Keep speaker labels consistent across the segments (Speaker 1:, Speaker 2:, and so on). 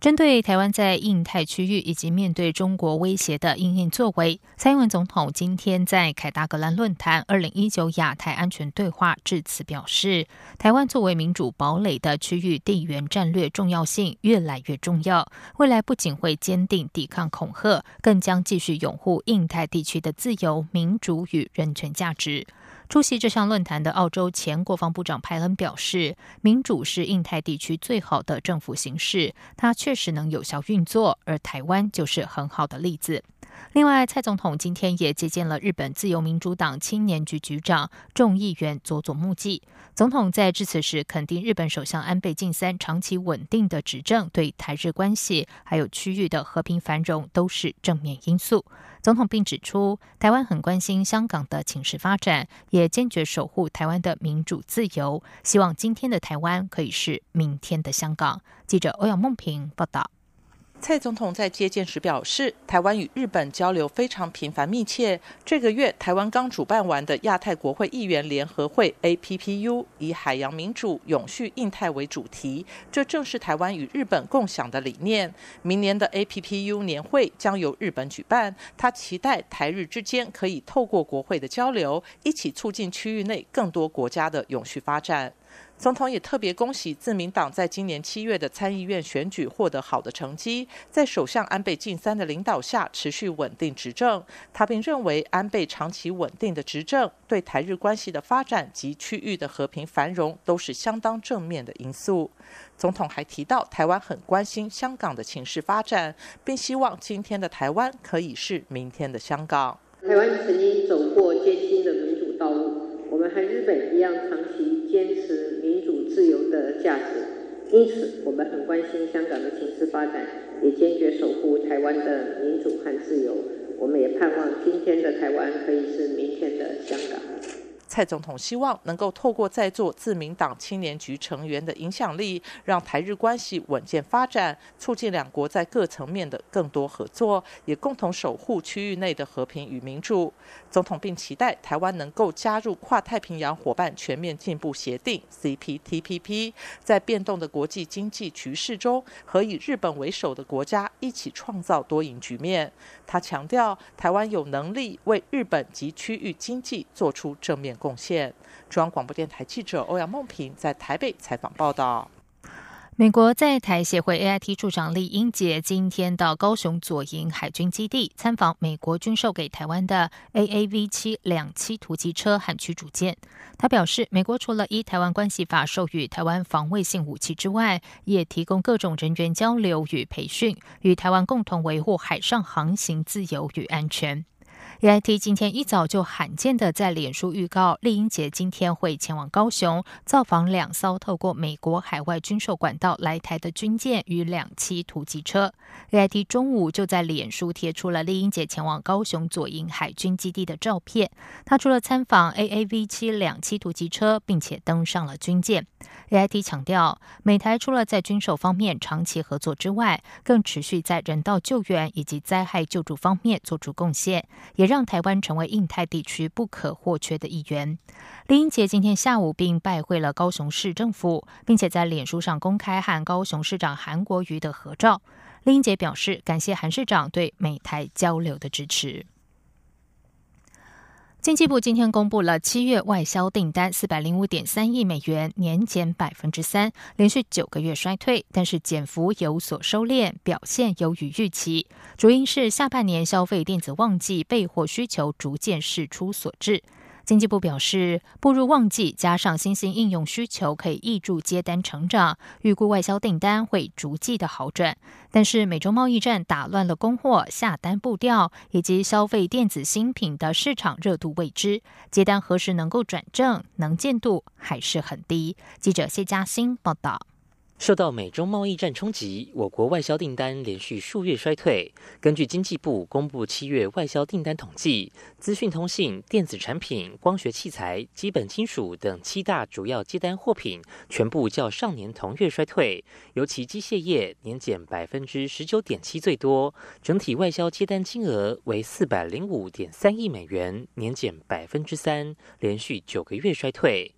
Speaker 1: 针对台湾在印太区域以及面对中国威胁的应应作为，蔡英文总统今天在凯达格兰论坛二零一九亚太安全对话致辞表示，台湾作为民主堡垒的区域地缘战略重要性越来越重要，未来不仅会坚定抵抗恐吓，更将继续拥护印太地区的自由、民主与人权价值。出席这项论坛的澳洲前国防部长派恩表示，民主是印太地区最好的政府形式，它确实能有效运作，而台湾就是很好的例子。另外，蔡总统今天也接见了日本自由民主党青年局局长众议员佐佐木纪。总统在致辞时肯定日本首相安倍晋三长期稳定的执政对台日关系还有区域的和平繁荣都是正面因素。总统并指出，台湾很关心香港的情势发展，也坚决守护台湾的民主自由。希望今天的台湾可以是明天的香港。记者欧阳梦平报道。
Speaker 2: 蔡总统在接见时表示，台湾与日本交流非常频繁密切。这个月，台湾刚主办完的亚太国会议员联合会 （APPU） 以“海洋民主、永续印太”为主题，这正是台湾与日本共享的理念。明年的 APPU 年会将由日本举办，他期待台日之间可以透过国会的交流，一起促进区域内更多国家的永续发展。总统也特别恭喜自民党在今年七月的参议院选举获得好的成绩，在首相安倍晋三的领导下持续稳定执政。他并认为安倍长期稳定的执政对台日关系的发展及区域的和平繁荣都是相当正面的因素。总统还提到，台湾很关心香港的情势发展，并希望今天的台湾可以是明天的香港。
Speaker 3: 台湾曾经走过艰辛的路，和日本一样长期坚持。民主自由的价值，因此我们很关心香港的情势发展，也坚决守护台湾的民主和自由。我们也盼望今天的台湾可以是明天的香港。
Speaker 2: 蔡总统希望能够透过在座自民党青年局成员的影响力，让台日关系稳健发展，促进两国在各层面的更多合作，也共同守护区域内的和平与民主。总统并期待台湾能够加入跨太平洋伙伴全面进步协定 （CPTPP），在变动的国际经济局势中，和以日本为首的国家一起创造多赢局面。他强调，台湾有能力为日本及区域经济做出正面贡献。中央广播电台记者欧阳梦平在台北采访报道。
Speaker 1: 美国在台协会 AIT 处长李英杰今天到高雄左营海军基地参访美国军售给台湾的 AAV 七两栖突击车和驱逐舰。他表示，美国除了依台湾关系法授予台湾防卫性武器之外，也提供各种人员交流与培训，与台湾共同维护海上航行自由与安全。AIT 今天一早就罕见的在脸书预告，丽英姐今天会前往高雄造访两艘透过美国海外军售管道来台的军舰与两栖突击车。AIT 中午就在脸书贴出了丽英姐前往高雄左营海军基地的照片。她除了参访 AAV 七两栖突击车，并且登上了军舰。AIT 强调，美台除了在军售方面长期合作之外，更持续在人道救援以及灾害救助方面做出贡献，也让台湾成为印太地区不可或缺的一员。林英杰今天下午并拜会了高雄市政府，并且在脸书上公开和高雄市长韩国瑜的合照。林英杰表示，感谢韩市长对美台交流的支持。经济部今天公布了七月外销订单四百零五点三亿美元，年减百分之三，连续九个月衰退，但是减幅有所收敛，表现优于预期。主因是下半年消费电子旺季备货需求逐渐释出所致。经济部表示，步入旺季，加上新兴应用需求可以挹注接单成长，预估外销订单会逐季的好转。但是，美洲贸易战打乱了供货、下单步调，以及消费电子新品的市场热度未知，接单何时能够转正，能见度还是很低。记者谢嘉欣报道。
Speaker 4: 受到美中贸易战冲击，我国外销订单连续数月衰退。根据经济部公布七月外销订单统计，资讯通信、电子产品、光学器材、基本金属等七大主要接单货品全部较上年同月衰退，尤其机械业年减百分之十九点七最多，整体外销接单金额为四百零五点三亿美元，年减百分之三，连续九个月衰退。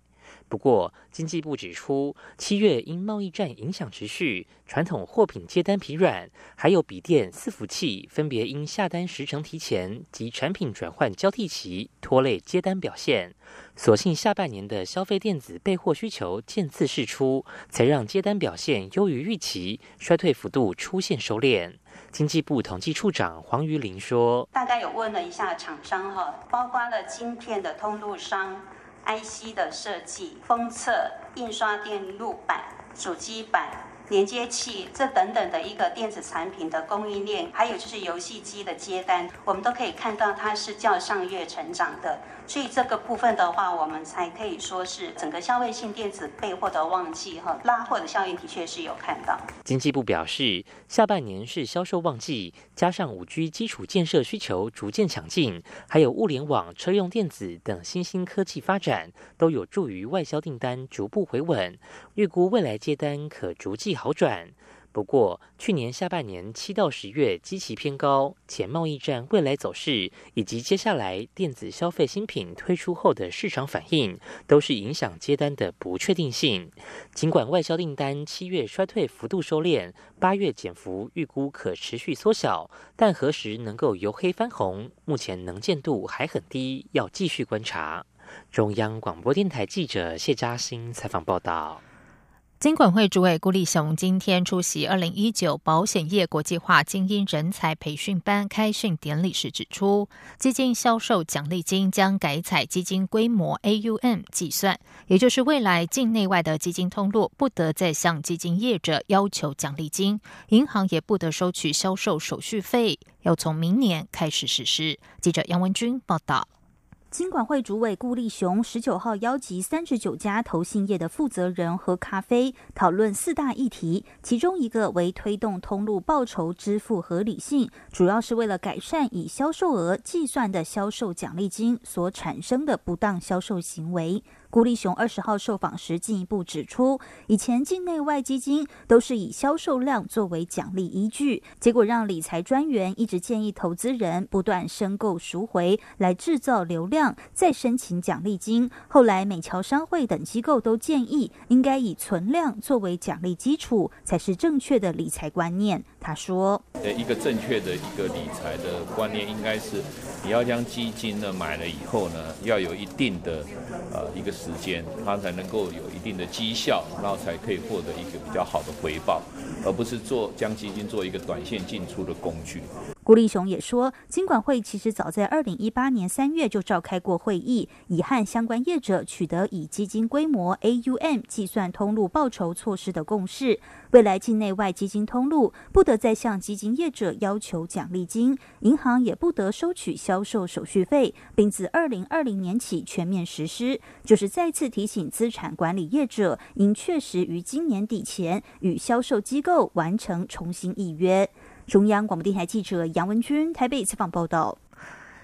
Speaker 4: 不过，经济部指出，七月因贸易战影响持续，传统货品接单疲软，还有笔电、伺服器分别因下单时程提前及产品转换交替期拖累接单表现。所幸下半年的消费电子备货需求渐次释出，才让接单表现优于预期，衰退幅度出现收敛。经济部统计处长黄瑜林说：“
Speaker 5: 大概有问了一下厂商哈，包括了晶片的通路商。” IC 的设计、封测、印刷电路板、主机板。连接器这等等的一个电子产品的供应链，还有就是游戏机的接单，我们都可以看到它是较上月成长的。所以这个部分的话，我们才可以说是整个消费性电子备货的旺季哈，拉货的效应的确是有看到。
Speaker 4: 经济部表示，下半年是销售旺季，加上五 G 基础建设需求逐渐强劲，还有物联网、车用电子等新兴科技发展，都有助于外销订单逐步回稳。预估未来接单可逐季。好转，不过去年下半年七到十月基期偏高，且贸易战未来走势以及接下来电子消费新品推出后的市场反应，都是影响接单的不确定性。尽管外销订单七月衰退幅度收敛，八月减幅预估可持续缩小，但何时能够由黑翻红，目前能见度还很低，要继续观察。中央广播电台记者谢嘉欣采访报道。
Speaker 1: 金管会主委顾立雄今天出席二零一九保险业国际化精英人才培训班开训典礼时指出，基金销售奖励金将改采基金规模 AUM 计算，也就是未来境内外的基金通路不得再向基金业者要求奖励金，银行也不得收取销售手续费，要从明年开始实施。记者杨文君报道。
Speaker 6: 金管会主委顾立雄十九号邀集三十九家投信业的负责人喝咖啡，讨论四大议题，其中一个为推动通路报酬支付合理性，主要是为了改善以销售额计算的销售奖励金所产生的不当销售行为。顾立雄二十号受访时进一步指出，以前境内外基金都是以销售量作为奖励依据，结果让理财专员一直建议投资人不断申购赎回来制造流量，再申请奖励金。后来美侨商会等机构都建议，应该以存量作为奖励基础，才是正确的理财观念。他说：“
Speaker 7: 呃，一个正确的一个理财的观念，应该是你要将基金呢买了以后呢，要有一定的呃一个。”时间，它才能够有一定的绩效，然后才可以获得一个比较好的回报，而不是做将基金做一个短线进出的工具。
Speaker 6: 吴立雄也说，金管会其实早在二零一八年三月就召开过会议，已和相关业者取得以基金规模 AUM 计算通路报酬措施的共识。未来境内外基金通路不得再向基金业者要求奖励金，银行也不得收取销售手续费，并自二零二零年起全面实施。就是再次提醒资产管理业者，应确实于今年底前与销售机构完成重新预约。中央广播电台记者杨文君台北采访报道。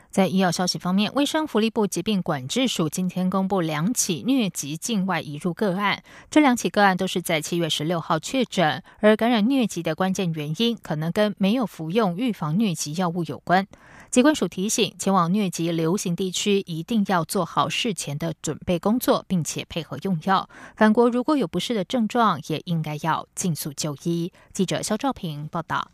Speaker 1: 在医药消息方面，卫生福利部疾病管制署今天公布两起疟疾境外移入个案，这两起个案都是在七月十六号确诊，而感染疟疾的关键原因可能跟没有服用预防疟疾药物有关。疾管署提醒，前往疟疾流行地区一定要做好事前的准备工作，并且配合用药。返国如果有不适的症状，也应该要尽速就医。记者肖兆平报道。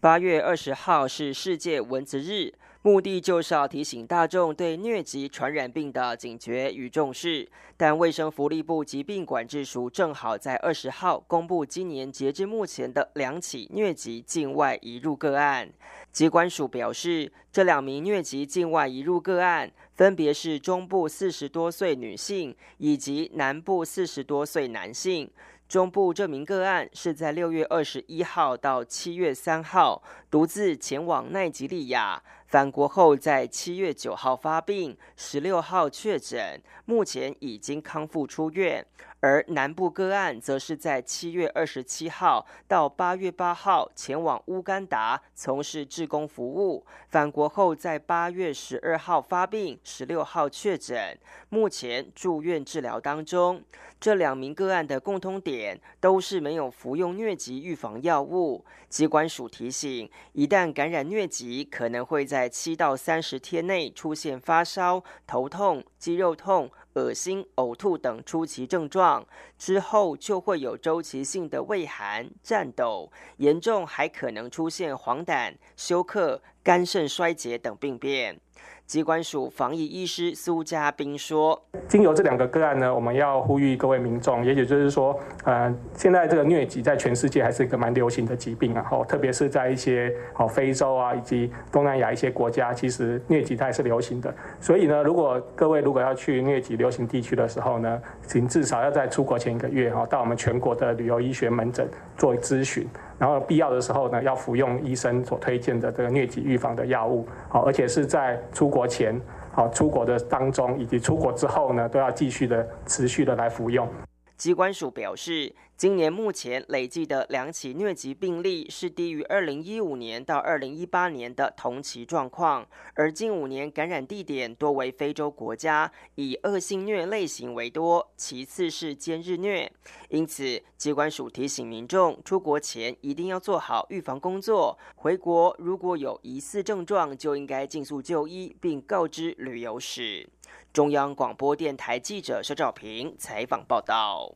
Speaker 8: 八月二十号是世界蚊子日，目的就是要提醒大众对疟疾传染病的警觉与重视。但卫生福利部疾病管制署正好在二十号公布今年截至目前的两起疟疾境外移入个案。疾管署表示，这两名疟疾境外移入个案分别是中部四十多岁女性以及南部四十多岁男性。中部这名个案是在六月二十一号到七月三号独自前往奈及利亚，返国后在七月九号发病，十六号确诊，目前已经康复出院。而南部个案则是在七月二十七号到八月八号前往乌干达从事志工服务，返国后在八月十二号发病，十六号确诊，目前住院治疗当中。这两名个案的共通点都是没有服用疟疾预防药物。机关署提醒，一旦感染疟疾，可能会在七到三十天内出现发烧、头痛、肌肉痛。恶心、呕吐等初期症状之后，就会有周期性的畏寒、颤抖，严重还可能出现黄疸、休克、肝肾衰竭等病变。机关署防疫医师苏家斌说：“
Speaker 9: 经由这两个个案呢，我们要呼吁各位民众，也许就是说，呃，现在这个疟疾在全世界还是一个蛮流行的疾病啊，吼，特别是在一些哦非洲啊以及东南亚一些国家，其实疟疾它也是流行的。所以呢，如果各位如果要去疟疾流行地区的时候呢，请至少要在出国前一个月哈，到我们全国的旅游医学门诊做咨询。”然后必要的时候呢，要服用医生所推荐的这个疟疾预防的药物，好，而且是在出国前、好出国的当中以及出国之后呢，都要继续的持续的来服用。
Speaker 8: 机关署表示。今年目前累计的两起疟疾病例是低于二零一五年到二零一八年的同期状况，而近五年感染地点多为非洲国家，以恶性疟类型为多，其次是尖日疟。因此，机关署提醒民众出国前一定要做好预防工作，回国如果有疑似症状，就应该尽速就医，并告知旅游史。中央广播电台记者肖兆平采访报道。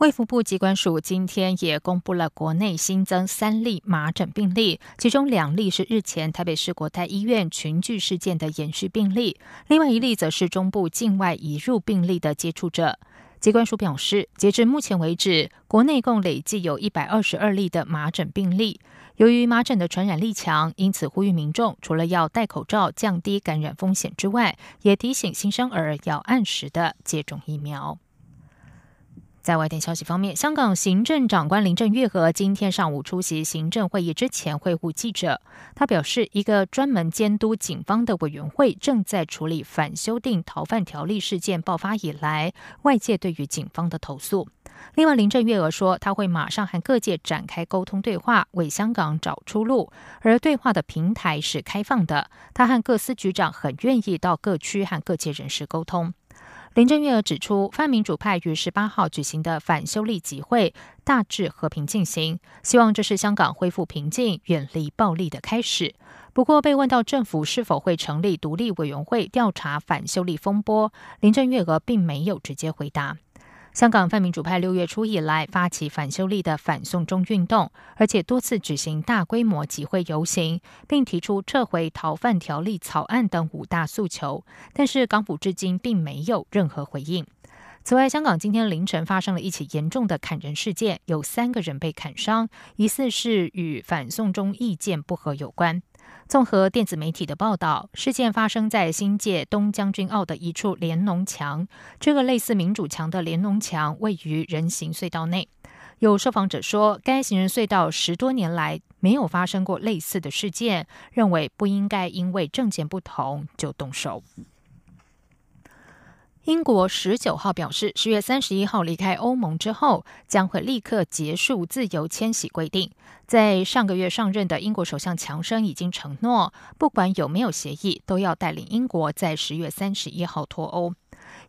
Speaker 1: 卫福部机关署今天也公布了国内新增三例麻疹病例，其中两例是日前台北市国泰医院群聚事件的延续病例，另外一例则是中部境外移入病例的接触者。机关署表示，截至目前为止，国内共累计有一百二十二例的麻疹病例。由于麻疹的传染力强，因此呼吁民众除了要戴口罩降低感染风险之外，也提醒新生儿要按时的接种疫苗。在外电消息方面，香港行政长官林郑月娥今天上午出席行政会议之前会晤记者。他表示，一个专门监督警方的委员会正在处理反修订逃犯条例事件爆发以来外界对于警方的投诉。另外，林郑月娥说，他会马上和各界展开沟通对话，为香港找出路。而对话的平台是开放的，他和各司局长很愿意到各区和各界人士沟通。林郑月娥指出，泛民主派于十八号举行的反修例集会大致和平进行，希望这是香港恢复平静、远离暴力的开始。不过，被问到政府是否会成立独立委员会调查反修例风波，林郑月娥并没有直接回答。香港泛民主派六月初以来发起反修例的反送中运动，而且多次举行大规模集会游行，并提出撤回逃犯条例草案等五大诉求。但是港府至今并没有任何回应。此外，香港今天凌晨发生了一起严重的砍人事件，有三个人被砍伤，疑似是与反送中意见不合有关。综合电子媒体的报道，事件发生在新界东将军澳的一处连农墙。这个类似民主墙的连农墙位于人行隧道内。有受访者说，该行人隧道十多年来没有发生过类似的事件，认为不应该因为证件不同就动手。英国十九号表示，十月三十一号离开欧盟之后，将会立刻结束自由迁徙规定。在上个月上任的英国首相强生已经承诺，不管有没有协议，都要带领英国在十月三十一号脱欧。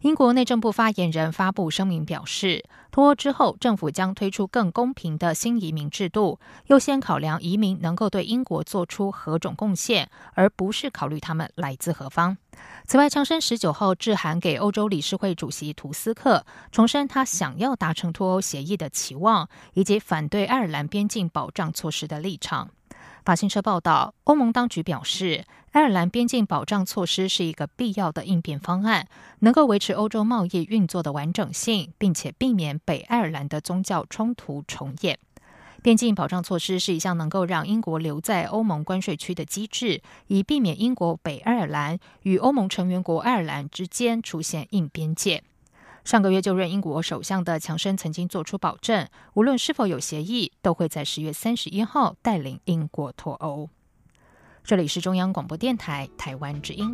Speaker 1: 英国内政部发言人发布声明表示，脱欧之后，政府将推出更公平的新移民制度，优先考量移民能够对英国做出何种贡献，而不是考虑他们来自何方。此外，强生十九号致函给欧洲理事会主席图斯克，重申他想要达成脱欧协议的期望，以及反对爱尔兰边境保障措施的立场。法新社报道，欧盟当局表示，爱尔兰边境保障措施是一个必要的应变方案，能够维持欧洲贸易运作的完整性，并且避免北爱尔兰的宗教冲突重演。边境保障措施是一项能够让英国留在欧盟关税区的机制，以避免英国北爱尔兰与欧盟成员国爱尔兰之间出现硬边界。上个月就任英国首相的强生曾经做出保证，无论是否有协议，都会在十月三十一号带领英国脱欧。这里是中央广播电台台湾之音。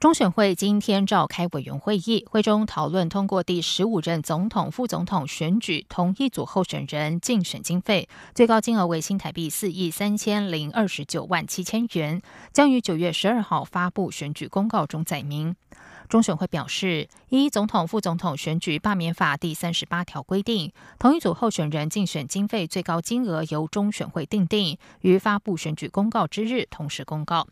Speaker 1: 中选会今天召开委员会议，会中讨论通过第十五任总统、副总统选举同一组候选人竞选经费，最高金额为新台币四亿三千零二十九万七千元，将于九月十二号发布选举公告中载明。中选会表示，依总统、副总统选举罢免法第三十八条规定，同一组候选人竞选经费最高金额由中选会定定，于发布选举公告之日同时公告。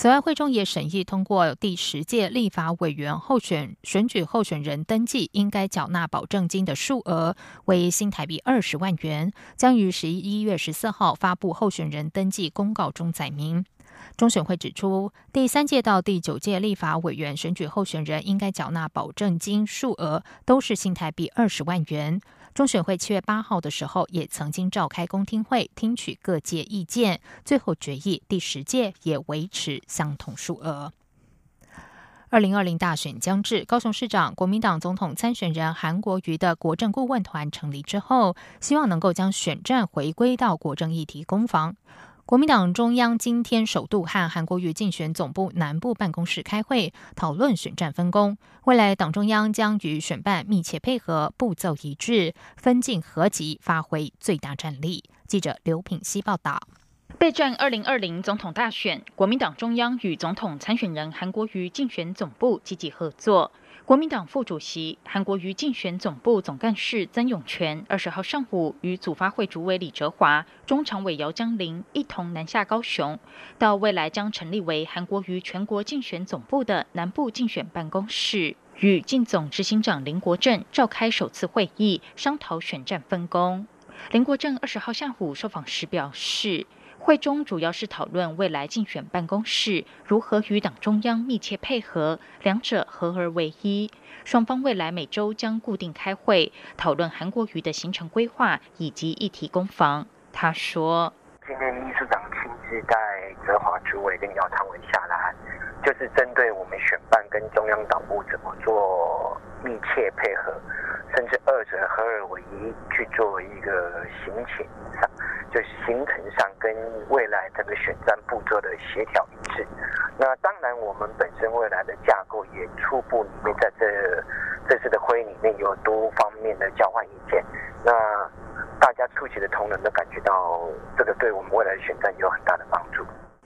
Speaker 1: 此外，会中也审议通过第十届立法委员候选选举候选人登记应该缴纳保证金的数额为新台币二十万元，将于十一月十四号发布候选人登记公告中载明。中选会指出，第三届到第九届立法委员选举候选人应该缴纳保证金数额都是新台币二十万元。中选会七月八号的时候也曾经召开公听会，听取各界意见，最后决议第十届也维持相同数额。二零二零大选将至，高雄市长国民党总统参选人韩国瑜的国政顾问团成立之后，希望能够将选战回归到国政议题攻防。国民党中央今天首度和韩国瑜竞选总部南部办公室开会，讨论选战分工。未来党中央将与选办密切配合，步骤一致，分进合集，发挥最大战力。记者刘品希报道。
Speaker 10: 备战二零二零总统大选，国民党中央与总统参选人韩国瑜竞选总部积极合作。国民党副主席、韩国瑜竞选总部总干事曾永权二十号上午与组发会主委李哲华、中常委姚江林一同南下高雄，到未来将成立为韩国瑜全国竞选总部的南部竞选办公室，与竞总执行长林国正召开首次会议，商讨选战分工。林国正二十号下午受访时表示。会中主要是讨论未来竞选办公室如何与党中央密切配合，两者合而为一。双方未来每周将固定开会，讨论韩国瑜的行程规划以及议题攻防。他说：“
Speaker 11: 今天秘书长亲自带泽华主委跟姚昌文下来，就是针对我们选办跟中央党部怎么做密切配合，甚至二者合二为一去做一个行情上。”就是行程上跟未来整个选战步骤的协调一致。那当然，我们本身未来的架构也初步里面在这这次的会议里面有多方面的交换意见。那大家出席的同仁都感觉到这个对我们未来的选战有很大的帮助。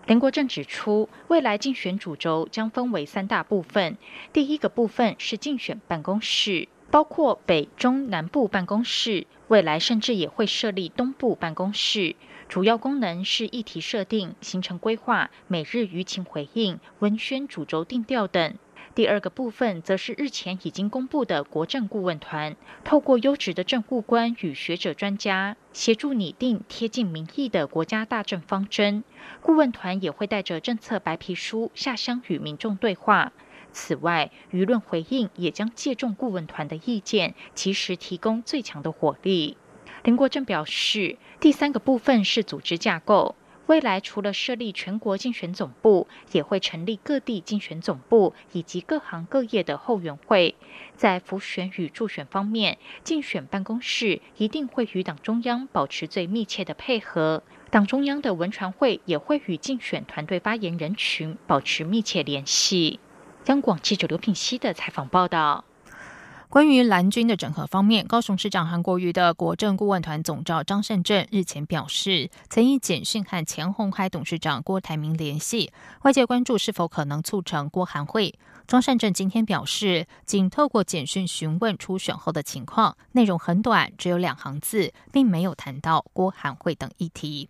Speaker 10: 林国正指出，未来竞选主轴将分为三大部分。第一个部分是竞选办公室。包括北中南部办公室，未来甚至也会设立东部办公室。主要功能是议题设定、行程规划、每日舆情回应、文宣主轴定调等。第二个部分则是日前已经公布的国政顾问团，透过优质的政务官与学者专家，协助拟定贴近民意的国家大政方针。顾问团也会带着政策白皮书下乡与民众对话。此外，舆论回应也将借重顾问团的意见，及时提供最强的火力。林国正表示，第三个部分是组织架构，未来除了设立全国竞选总部，也会成立各地竞选总部以及各行各业的后援会。在浮选与助选方面，竞选办公室一定会与党中央保持最密切的配合，党中央的文传会也会与竞选团队发言人群保持密切联系。央广记者刘品熙的采访报道：
Speaker 1: 关于蓝军的整合方面，高雄市长韩国瑜的国政顾问团总召张善政日前表示，曾以简讯和前鸿海董事长郭台铭联系，外界关注是否可能促成郭韩会。张善政今天表示，仅透过简讯询问初选后的情况，内容很短，只有两行字，并没有谈到郭韩会等议题。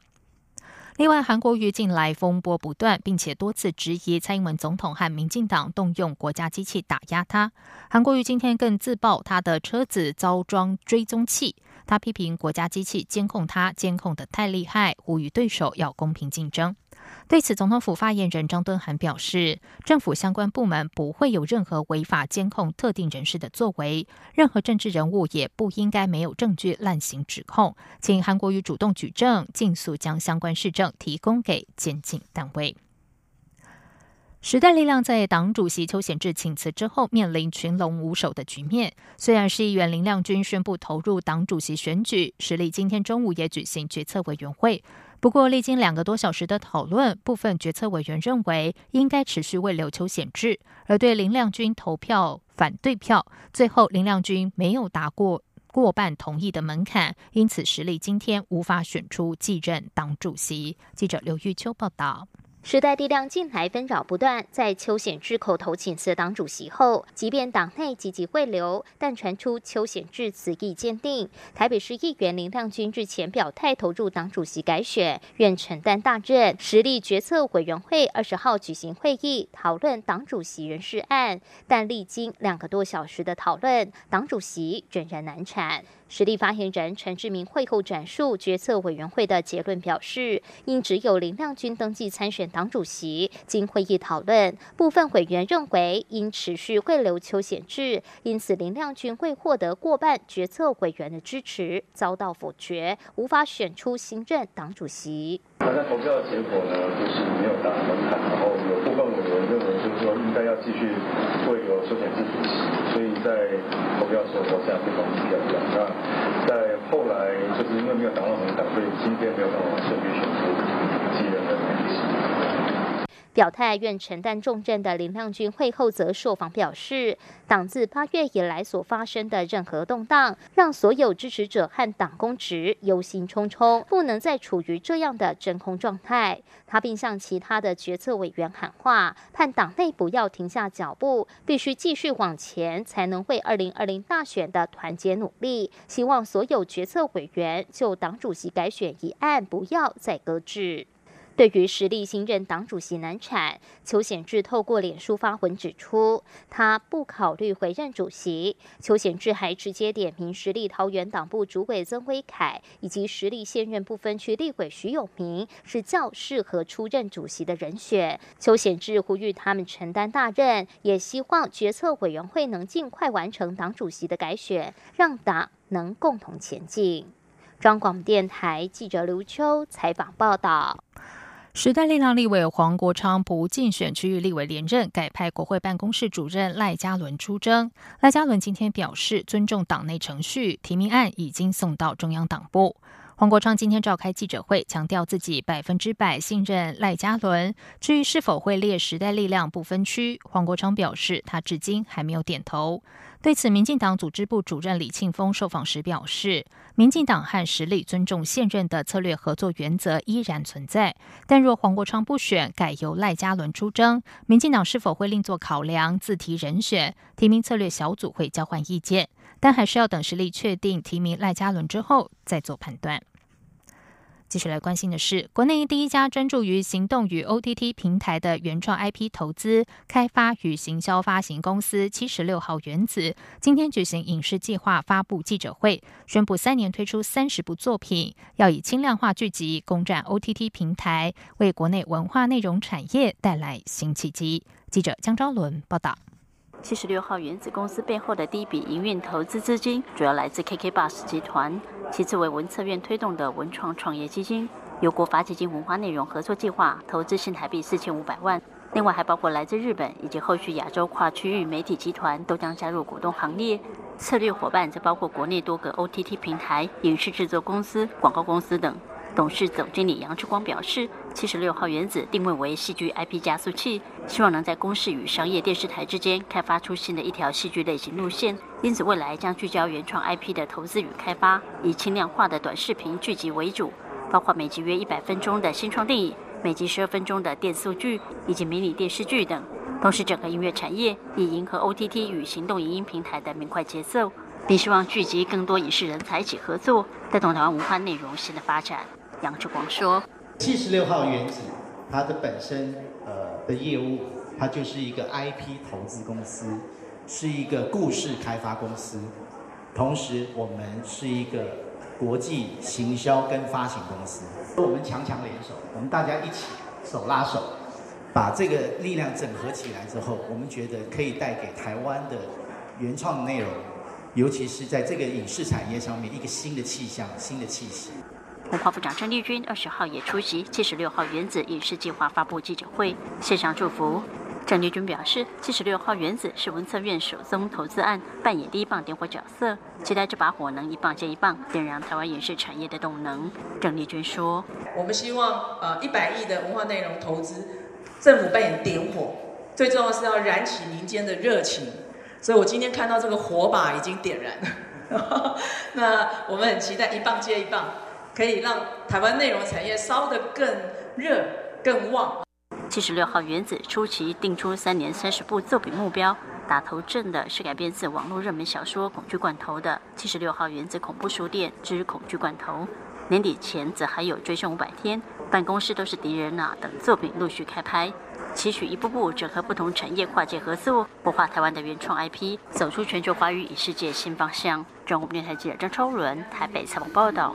Speaker 1: 另外，韩国瑜近来风波不断，并且多次质疑蔡英文总统和民进党动用国家机器打压他。韩国瑜今天更自曝他的车子遭装追踪器，他批评国家机器监控他监控的太厉害，呼吁对手要公平竞争。对此，总统府发言人张敦涵表示，政府相关部门不会有任何违法监控特定人士的作为，任何政治人物也不应该没有证据滥行指控，请韩国瑜主动举证，尽速将相关市政提供给监警单位。时代力量在党主席邱显志请辞之后，面临群龙无首的局面。虽然市议员林亮君宣布投入党主席选举，实力今天中午也举行决策委员会。不过，历经两个多小时的讨论，部分决策委员认为应该持续为刘邱显志，而对林亮君投票反对票。最后，林亮君没有达过过半同意的门槛，因此实力今天无法选出继任党主席。记者刘玉秋报道。
Speaker 12: 时代力量近来纷扰不断，在邱显志口头请辞党主席后，即便党内积极汇流，但传出邱显志此意坚定。台北市议员林亮君日前表态投入党主席改选，愿承担大任。实力决策委员会二十号举行会议，讨论党主席人事案，但历经两个多小时的讨论，党主席仍然难产。实力发言人陈志明会后转述决策委员会的结论表示，因只有林亮君登记参选党主席，经会议讨论，部分委员认为应持续会留邱显志，因此林亮君会获得过半决策委员的支持，遭到否决，无法选出新任党主席。
Speaker 13: 那投票的结果呢，就是没有达门槛，然后有部分委员认为该要继续会留邱显志主席，所以在投票的时候投下不同意票票。那在后来，就是因为没有达到门槛，所以今天没有办法顺利选出继任。
Speaker 12: 表态愿承担重任的林亮君会后则受访表示，党自八月以来所发生的任何动荡，让所有支持者和党公职忧心忡忡，不能再处于这样的真空状态。他并向其他的决策委员喊话，盼党内不要停下脚步，必须继续往前，才能为二零二零大选的团结努力。希望所有决策委员就党主席改选一案不要再搁置。对于实力新任党主席难产，邱显志透过脸书发文指出，他不考虑回任主席。邱显志还直接点名实力桃园党部主委曾威凯以及实力现任不分区立委徐永明是较适合出任主席的人选。邱显志呼吁他们承担大任，也希望决策委员会能尽快完成党主席的改选，让党能共同前进。中广电台记者刘秋采访报道。
Speaker 1: 时代力量立委黄国昌不竞选区域立委连任，改派国会办公室主任赖嘉伦出征。赖嘉伦今天表示，尊重党内程序，提名案已经送到中央党部。黄国昌今天召开记者会，强调自己百分之百信任赖嘉伦。至于是否会列时代力量不分区，黄国昌表示，他至今还没有点头。对此，民进党组织部主任李庆峰受访时表示，民进党和实力尊重现任的策略合作原则依然存在，但若黄国昌不选，改由赖嘉伦出征，民进党是否会另作考量，自提人选？提名策略小组会交换意见，但还是要等实力确定提名赖嘉伦之后再做判断。继续来关心的是，国内第一家专注于行动与 OTT 平台的原创 IP 投资、开发与行销发行公司七十六号原子，今天举行影视计划发布记者会，宣布三年推出三十部作品，要以轻量化剧集攻占 OTT 平台，为国内文化内容产业带来新契机。记者江昭伦报道。
Speaker 14: 七十六号原子公司背后的第一笔营运投资资金，主要来自 KK Bus 集团，其次为文策院推动的文创创业基金，由国发基金文化内容合作计划投资新台币四千五百万，另外还包括来自日本以及后续亚洲跨区域媒体集团都将加入股东行列，策略伙伴则包括国内多个 OTT 平台、影视制作公司、广告公司等。董事总经理杨志光表示，七十六号原子定位为戏剧 IP 加速器，希望能在公视与商业电视台之间开发出新的一条戏剧类型路线。因此，未来将聚焦原创 IP 的投资与开发，以轻量化的短视频剧集为主，包括每集约一百分钟的新创电影、每集十二分钟的电视剧以及迷你电视剧等。同时，整个音乐产业以迎合 OTT 与行动影音平台的明快节奏，并希望聚集更多影视人才一起合作，带动台湾文化内容新的发展。杨志光说：“
Speaker 15: 七十六号原子，它的本身的业务，它就是一个 IP 投资公司，是一个故事开发公司，同时我们是一个国际行销跟发行公司，我们强强联手，我们大家一起手拉手，把这个力量整合起来之后，我们觉得可以带给台湾的原创内容，尤其是在这个影视产业上面一个新的气象、新的气息。
Speaker 14: 文化部长郑丽君二十号也出席七十六号原子影视计划发布记者会，线上祝福。郑丽君表示，七十六号原子是文策院首宗投资案，扮演第一棒点火角色，期待这把火能一棒接一棒，点燃台湾影视产业的动能。郑丽君说：“
Speaker 16: 我们希望呃一百亿的文化内容投资，政府扮演点火，最重要是要燃起民间的热情。所以我今天看到这个火把已经点燃了，那我们很期待一棒接一棒。”可以让台湾内容产业烧得更热、更旺。
Speaker 14: 七十六号原子初期定出三年三十部作品目标，打头阵的是改编自网络热门小说《恐惧罐头》的《七十六号原子恐怖书店之恐惧罐头》。年底前则还有《追凶五百天》、《办公室都是敌人啊》等作品陆续开拍，期许一步步整合不同产业跨界合作，活化台湾的原创 IP，走出全球华语与世界新方向。中国电台记者张超伦台北采访报道。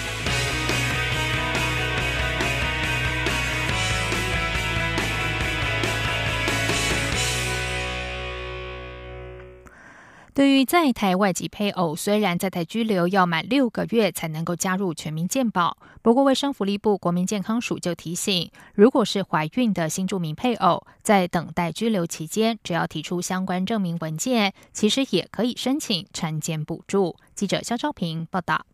Speaker 1: 对于在台外籍配偶，虽然在台居留要满六个月才能够加入全民健保，不过卫生福利部国民健康署就提醒，如果是怀孕的新住民配偶，在等待居留期间，只要提出相关证明文件，其实也可以申请产检补助。记者肖昭平报道。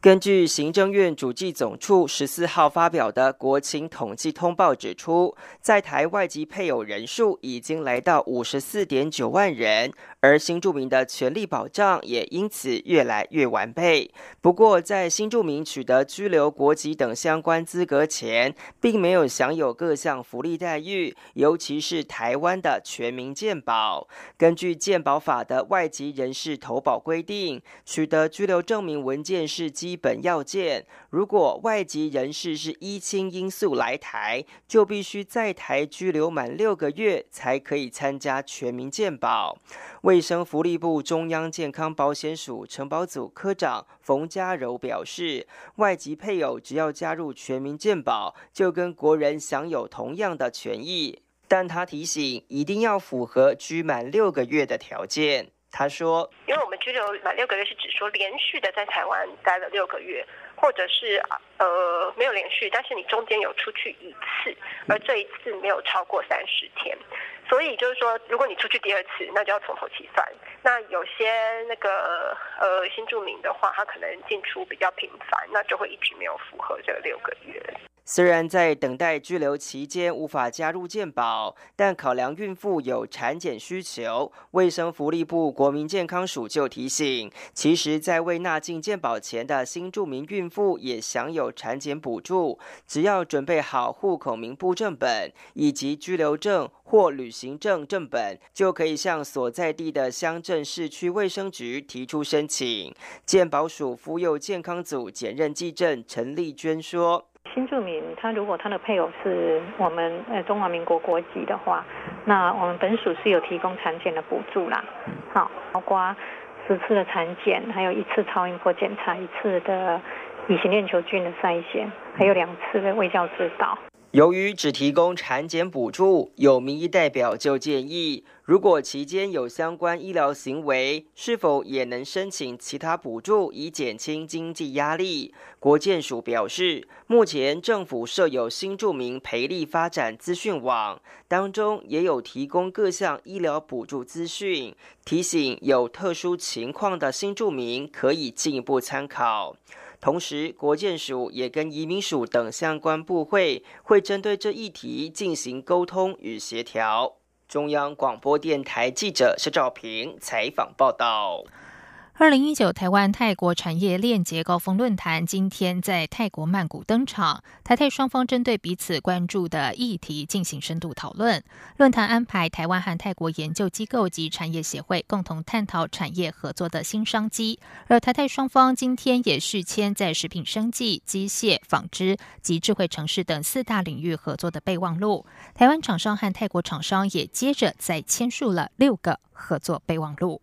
Speaker 8: 根据行政院主计总处十四号发表的国情统计通报指出，在台外籍配偶人数已经来到五十四点九万人，而新住民的权利保障也因此越来越完备。不过，在新住民取得居留国籍等相关资格前，并没有享有各项福利待遇，尤其是台湾的全民健保。根据健保法的外籍人士投保规定，取得居留证明文件是基。本要件，如果外籍人士是依亲因素来台，就必须在台居留满六个月，才可以参加全民健保。卫生福利部中央健康保险署承保组科长冯家柔表示，外籍配偶只要加入全民健保，就跟国人享有同样的权益。但他提醒，一定要符合居满六个月的条件。他说：“
Speaker 17: 因为我们拘留满六个月是指说连续的在台湾待了六个月，或者是呃没有连续，但是你中间有出去一次，而这一次没有超过三十天，所以就是说，如果你出去第二次，那就要从头起算。那有些那个呃新住民的话，他可能进出比较频繁，那就会一直没有符合这六个月。”
Speaker 8: 虽然在等待拘留期间无法加入健保，但考量孕妇有产检需求，卫生福利部国民健康署就提醒，其实，在未纳进健保前的新住民孕妇也享有产检补助，只要准备好户口名簿正本以及居留证或旅行证正本，就可以向所在地的乡镇市区卫生局提出申请。健保署妇幼健康组检任技正陈丽娟说。
Speaker 18: 新住民，他如果他的配偶是我们呃中华民国国籍的话，那我们本署是有提供产检的补助啦，好，包括十次的产检，还有一次超音波检查，一次的乙型链球菌的筛选，还有两次的卫教指导。
Speaker 8: 由于只提供产检补助，有民意代表就建议，如果期间有相关医疗行为，是否也能申请其他补助以减轻经济压力？国建署表示，目前政府设有新住民培力发展资讯网，当中也有提供各项医疗补助资讯，提醒有特殊情况的新住民可以进一步参考。同时，国建署也跟移民署等相关部会，会针对这议题进行沟通与协调。中央广播电台记者施兆平采访报道。
Speaker 1: 二零一九台湾泰国产业链结高峰论坛今天在泰国曼谷登场，台泰双方针对彼此关注的议题进行深度讨论。论坛安排台湾和泰国研究机构及产业协会共同探讨产业合作的新商机，而台泰双方今天也续签在食品生技、机械、纺织及智慧城市等四大领域合作的备忘录。台湾厂商和泰国厂商也接着再签署了六个合作备忘录。